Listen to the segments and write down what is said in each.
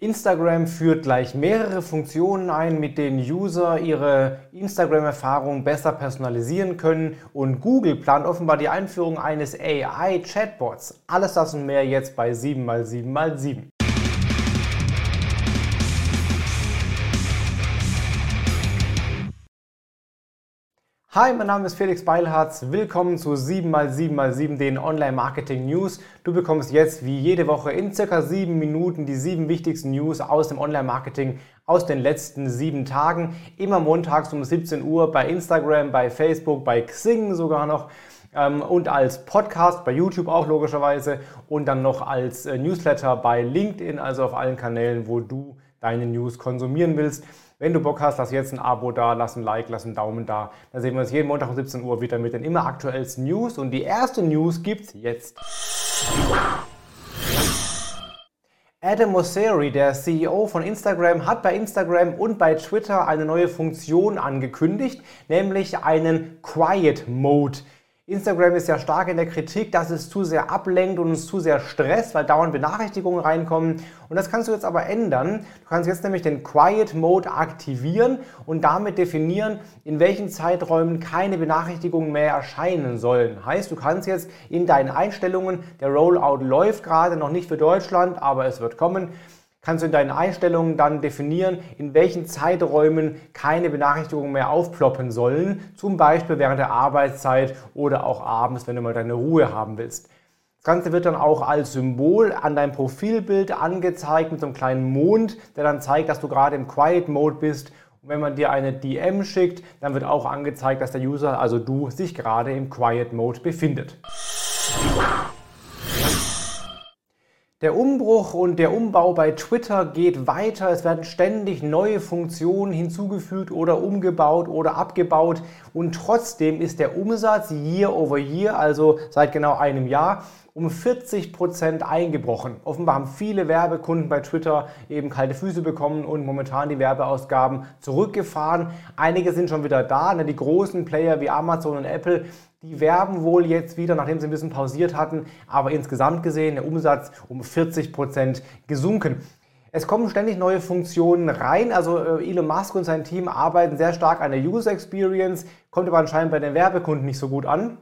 Instagram führt gleich mehrere Funktionen ein, mit denen User ihre Instagram-Erfahrung besser personalisieren können und Google plant offenbar die Einführung eines AI-Chatbots. Alles das und mehr jetzt bei 7x7x7. Hi, mein Name ist Felix Beilharz. Willkommen zu 7x7x7, den Online-Marketing-News. Du bekommst jetzt wie jede Woche in circa sieben Minuten die sieben wichtigsten News aus dem Online-Marketing aus den letzten sieben Tagen. Immer montags um 17 Uhr bei Instagram, bei Facebook, bei Xing sogar noch ähm, und als Podcast bei YouTube auch logischerweise und dann noch als äh, Newsletter bei LinkedIn, also auf allen Kanälen, wo du deine News konsumieren willst. Wenn du Bock hast, lass jetzt ein Abo da, lass ein Like, lass einen Daumen da. Dann sehen wir uns jeden Montag um 17 Uhr wieder mit den immer aktuellsten News. Und die erste News gibt's jetzt. Adam Mosseri, der CEO von Instagram, hat bei Instagram und bei Twitter eine neue Funktion angekündigt, nämlich einen Quiet Mode. Instagram ist ja stark in der Kritik, dass es zu sehr ablenkt und uns zu sehr stresst, weil dauernd Benachrichtigungen reinkommen. Und das kannst du jetzt aber ändern. Du kannst jetzt nämlich den Quiet Mode aktivieren und damit definieren, in welchen Zeiträumen keine Benachrichtigungen mehr erscheinen sollen. Heißt, du kannst jetzt in deinen Einstellungen, der Rollout läuft gerade noch nicht für Deutschland, aber es wird kommen kannst du in deinen Einstellungen dann definieren, in welchen Zeiträumen keine Benachrichtigungen mehr aufploppen sollen, zum Beispiel während der Arbeitszeit oder auch abends, wenn du mal deine Ruhe haben willst. Das Ganze wird dann auch als Symbol an deinem Profilbild angezeigt mit so einem kleinen Mond, der dann zeigt, dass du gerade im Quiet Mode bist. Und wenn man dir eine DM schickt, dann wird auch angezeigt, dass der User, also du, sich gerade im Quiet Mode befindet. Der Umbruch und der Umbau bei Twitter geht weiter. Es werden ständig neue Funktionen hinzugefügt oder umgebaut oder abgebaut. Und trotzdem ist der Umsatz year over year, also seit genau einem Jahr, um 40 Prozent eingebrochen. Offenbar haben viele Werbekunden bei Twitter eben kalte Füße bekommen und momentan die Werbeausgaben zurückgefahren. Einige sind schon wieder da. Ne, die großen Player wie Amazon und Apple die werben wohl jetzt wieder, nachdem sie ein bisschen pausiert hatten, aber insgesamt gesehen der Umsatz um 40 Prozent gesunken. Es kommen ständig neue Funktionen rein. Also äh, Elon Musk und sein Team arbeiten sehr stark an der User Experience, kommt aber anscheinend bei den Werbekunden nicht so gut an.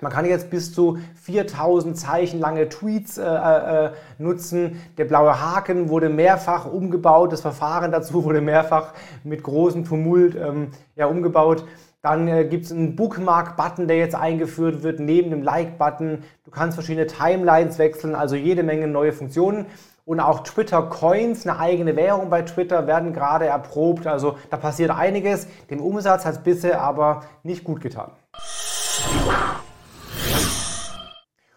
Man kann jetzt bis zu 4000 Zeichen lange Tweets äh, äh, nutzen. Der blaue Haken wurde mehrfach umgebaut. Das Verfahren dazu wurde mehrfach mit großem Tumult ähm, ja, umgebaut. Dann äh, gibt es einen Bookmark-Button, der jetzt eingeführt wird, neben dem Like-Button. Du kannst verschiedene Timelines wechseln, also jede Menge neue Funktionen. Und auch Twitter Coins, eine eigene Währung bei Twitter, werden gerade erprobt. Also da passiert einiges. Dem Umsatz hat es bisher aber nicht gut getan.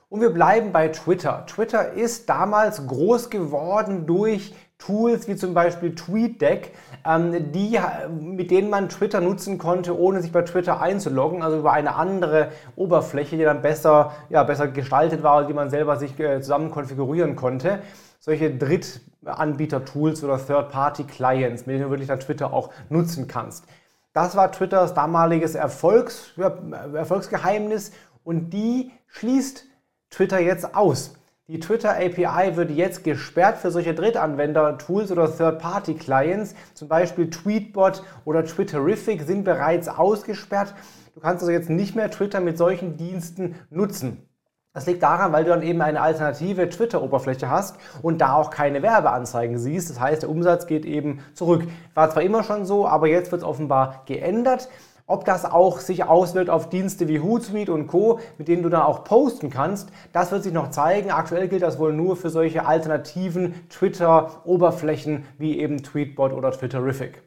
Und wir bleiben bei Twitter. Twitter ist damals groß geworden durch Tools wie zum Beispiel TweetDeck, ähm, die, mit denen man Twitter nutzen konnte, ohne sich bei Twitter einzuloggen, also über eine andere Oberfläche, die dann besser, ja, besser gestaltet war, die man selber sich äh, zusammen konfigurieren konnte. Solche Drittanbieter-Tools oder Third-Party-Clients, mit denen du wirklich dann Twitter auch nutzen kannst. Das war Twitters damaliges Erfolgs, Erfolgsgeheimnis und die schließt Twitter jetzt aus. Die Twitter API wird jetzt gesperrt für solche Drittanwender-Tools oder Third-Party-Clients. Zum Beispiel Tweetbot oder Twitterific sind bereits ausgesperrt. Du kannst also jetzt nicht mehr Twitter mit solchen Diensten nutzen. Das liegt daran, weil du dann eben eine alternative Twitter-Oberfläche hast und da auch keine Werbeanzeigen siehst. Das heißt, der Umsatz geht eben zurück. War zwar immer schon so, aber jetzt wird es offenbar geändert. Ob das auch sich auswirkt auf Dienste wie Hootsuite und Co., mit denen du dann auch posten kannst, das wird sich noch zeigen. Aktuell gilt das wohl nur für solche alternativen Twitter-Oberflächen wie eben Tweetbot oder Twitterific.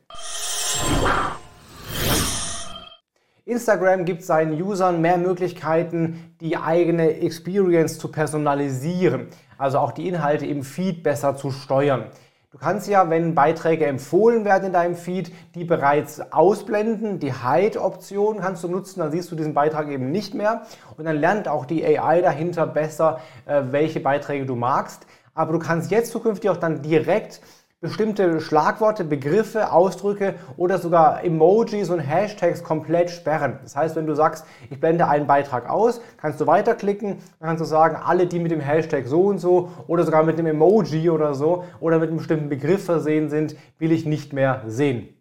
Instagram gibt seinen Usern mehr Möglichkeiten, die eigene Experience zu personalisieren, also auch die Inhalte im Feed besser zu steuern. Du kannst ja, wenn Beiträge empfohlen werden in deinem Feed, die bereits ausblenden. Die Hide-Option kannst du nutzen, dann siehst du diesen Beitrag eben nicht mehr. Und dann lernt auch die AI dahinter besser, äh, welche Beiträge du magst. Aber du kannst jetzt zukünftig auch dann direkt bestimmte Schlagworte, Begriffe, Ausdrücke oder sogar Emojis und Hashtags komplett sperren. Das heißt, wenn du sagst, ich blende einen Beitrag aus, kannst du weiterklicken, dann kannst du sagen, alle, die mit dem Hashtag so und so oder sogar mit dem Emoji oder so oder mit einem bestimmten Begriff versehen sind, will ich nicht mehr sehen.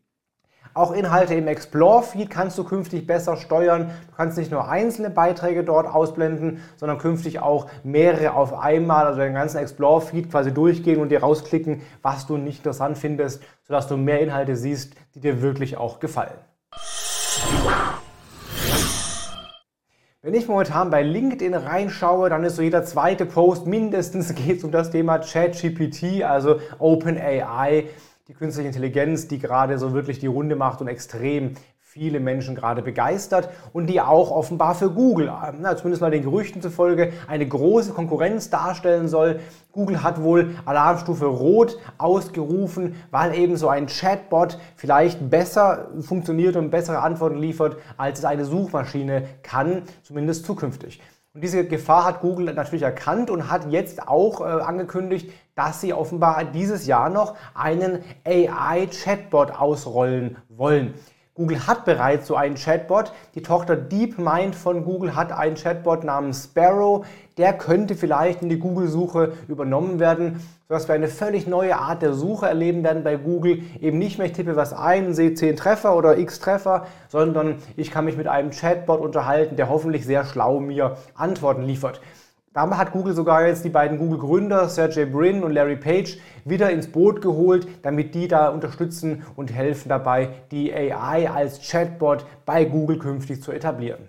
Auch Inhalte im Explore-Feed kannst du künftig besser steuern. Du kannst nicht nur einzelne Beiträge dort ausblenden, sondern künftig auch mehrere auf einmal, also den ganzen Explore-Feed quasi durchgehen und dir rausklicken, was du nicht interessant findest, sodass du mehr Inhalte siehst, die dir wirklich auch gefallen. Wenn ich momentan bei LinkedIn reinschaue, dann ist so jeder zweite Post mindestens geht es um das Thema ChatGPT, also OpenAI die künstliche Intelligenz, die gerade so wirklich die Runde macht und extrem viele Menschen gerade begeistert und die auch offenbar für Google, na, zumindest mal den Gerüchten zufolge, eine große Konkurrenz darstellen soll. Google hat wohl Alarmstufe Rot ausgerufen, weil eben so ein Chatbot vielleicht besser funktioniert und bessere Antworten liefert, als es eine Suchmaschine kann, zumindest zukünftig. Und diese Gefahr hat Google natürlich erkannt und hat jetzt auch äh, angekündigt, dass sie offenbar dieses Jahr noch einen AI-Chatbot ausrollen wollen. Google hat bereits so einen Chatbot. Die Tochter DeepMind von Google hat einen Chatbot namens Sparrow. Der könnte vielleicht in die Google-Suche übernommen werden, sodass wir eine völlig neue Art der Suche erleben werden bei Google. Eben nicht mehr, ich tippe was ein, sehe 10 Treffer oder x Treffer, sondern ich kann mich mit einem Chatbot unterhalten, der hoffentlich sehr schlau mir Antworten liefert. Damit hat Google sogar jetzt die beiden Google-Gründer, Sergey Brin und Larry Page, wieder ins Boot geholt, damit die da unterstützen und helfen dabei, die AI als Chatbot bei Google künftig zu etablieren.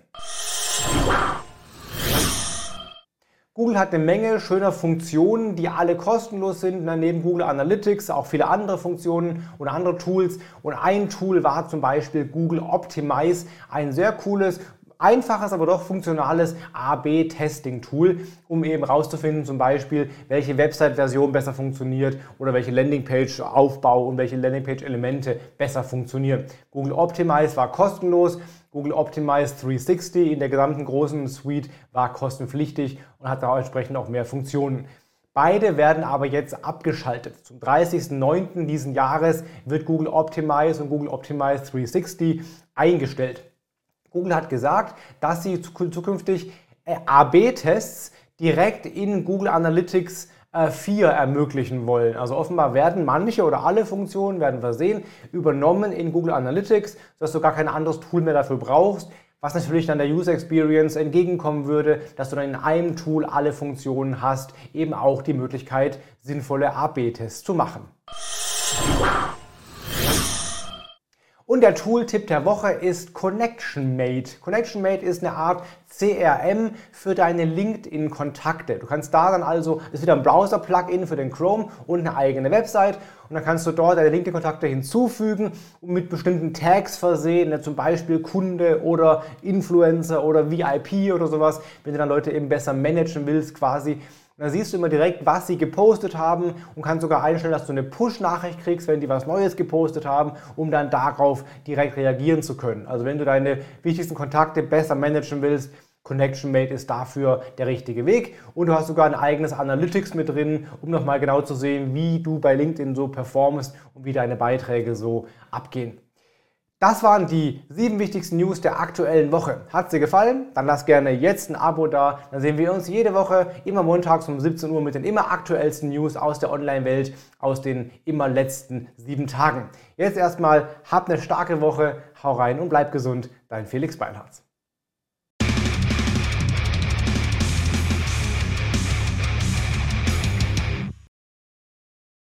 Google hat eine Menge schöner Funktionen, die alle kostenlos sind. Neben Google Analytics auch viele andere Funktionen und andere Tools. Und ein Tool war zum Beispiel Google Optimize, ein sehr cooles einfaches, aber doch funktionales A-B-Testing-Tool, um eben rauszufinden, zum Beispiel, welche Website-Version besser funktioniert oder welche Landingpage-Aufbau und welche Landingpage-Elemente besser funktionieren. Google Optimize war kostenlos. Google Optimize 360 in der gesamten großen Suite war kostenpflichtig und hat da entsprechend auch mehr Funktionen. Beide werden aber jetzt abgeschaltet. Zum 30.09. diesen Jahres wird Google Optimize und Google Optimize 360 eingestellt. Google hat gesagt, dass sie zukünftig äh, AB-Tests direkt in Google Analytics 4 äh, ermöglichen wollen. Also offenbar werden manche oder alle Funktionen, werden wir sehen, übernommen in Google Analytics, sodass du gar kein anderes Tool mehr dafür brauchst, was natürlich dann der User Experience entgegenkommen würde, dass du dann in einem Tool alle Funktionen hast, eben auch die Möglichkeit, sinnvolle AB-Tests zu machen. Und der Tooltip der Woche ist ConnectionMate. ConnectionMate ist eine Art CRM für deine LinkedIn-Kontakte. Du kannst da dann also, ist wieder ein Browser-Plugin für den Chrome und eine eigene Website und dann kannst du dort deine LinkedIn-Kontakte hinzufügen und mit bestimmten Tags versehen, ne, zum Beispiel Kunde oder Influencer oder VIP oder sowas, wenn du dann Leute eben besser managen willst quasi und dann siehst du immer direkt, was sie gepostet haben und kannst sogar einstellen, dass du eine Push-Nachricht kriegst, wenn die was Neues gepostet haben, um dann darauf direkt reagieren zu können. Also wenn du deine wichtigsten Kontakte besser managen willst, Connection Mate ist dafür der richtige Weg. Und du hast sogar ein eigenes Analytics mit drin, um nochmal genau zu sehen, wie du bei LinkedIn so performst und wie deine Beiträge so abgehen. Das waren die sieben wichtigsten News der aktuellen Woche. Hat sie gefallen? Dann lass gerne jetzt ein Abo da. Dann sehen wir uns jede Woche immer montags um 17 Uhr mit den immer aktuellsten News aus der Online-Welt, aus den immer letzten sieben Tagen. Jetzt erstmal, habt eine starke Woche, hau rein und bleib gesund. Dein Felix Beinhardt.